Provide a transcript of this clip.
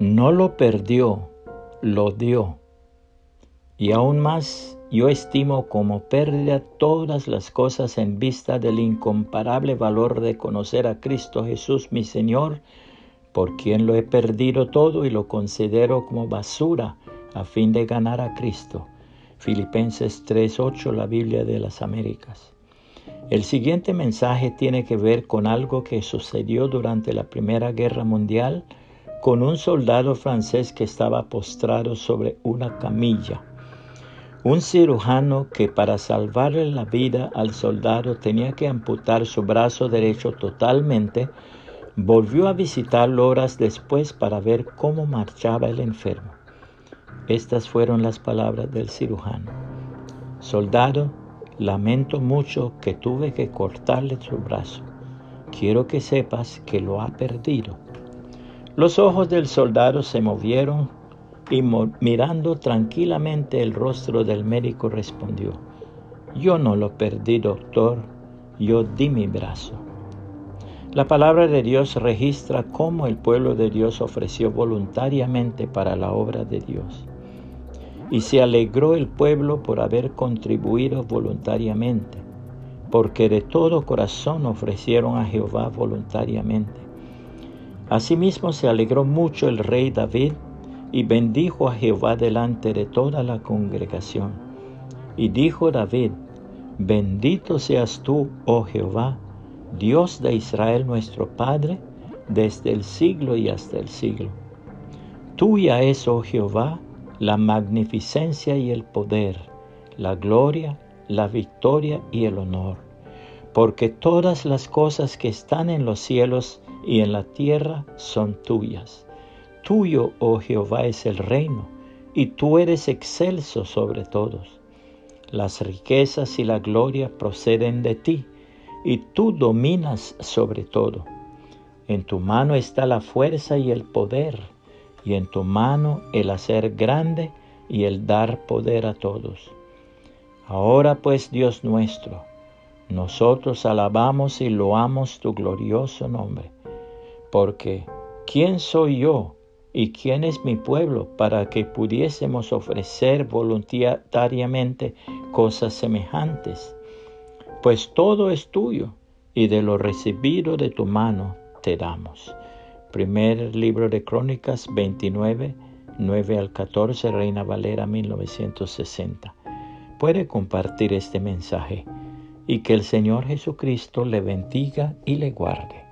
no lo perdió, lo dio. Y aún más yo estimo como pérdida todas las cosas en vista del incomparable valor de conocer a Cristo Jesús mi Señor, por quien lo he perdido todo y lo considero como basura a fin de ganar a Cristo. Filipenses 3:8, la Biblia de las Américas. El siguiente mensaje tiene que ver con algo que sucedió durante la Primera Guerra Mundial con un soldado francés que estaba postrado sobre una camilla. Un cirujano que para salvarle la vida al soldado tenía que amputar su brazo derecho totalmente, volvió a visitarlo horas después para ver cómo marchaba el enfermo. Estas fueron las palabras del cirujano. Soldado, lamento mucho que tuve que cortarle su brazo. Quiero que sepas que lo ha perdido. Los ojos del soldado se movieron y mirando tranquilamente el rostro del médico respondió, yo no lo perdí, doctor, yo di mi brazo. La palabra de Dios registra cómo el pueblo de Dios ofreció voluntariamente para la obra de Dios. Y se alegró el pueblo por haber contribuido voluntariamente, porque de todo corazón ofrecieron a Jehová voluntariamente. Asimismo se alegró mucho el rey David y bendijo a Jehová delante de toda la congregación. Y dijo David, bendito seas tú, oh Jehová, Dios de Israel nuestro Padre, desde el siglo y hasta el siglo. Tuya es, oh Jehová, la magnificencia y el poder, la gloria, la victoria y el honor, porque todas las cosas que están en los cielos y en la tierra son tuyas. Tuyo, oh Jehová, es el reino, y tú eres excelso sobre todos. Las riquezas y la gloria proceden de ti, y tú dominas sobre todo. En tu mano está la fuerza y el poder, y en tu mano el hacer grande y el dar poder a todos. Ahora pues, Dios nuestro, nosotros alabamos y loamos tu glorioso nombre porque ¿quién soy yo y quién es mi pueblo para que pudiésemos ofrecer voluntariamente cosas semejantes? Pues todo es tuyo y de lo recibido de tu mano te damos. Primer libro de Crónicas 29, 9 al 14, Reina Valera 1960. Puede compartir este mensaje y que el Señor Jesucristo le bendiga y le guarde.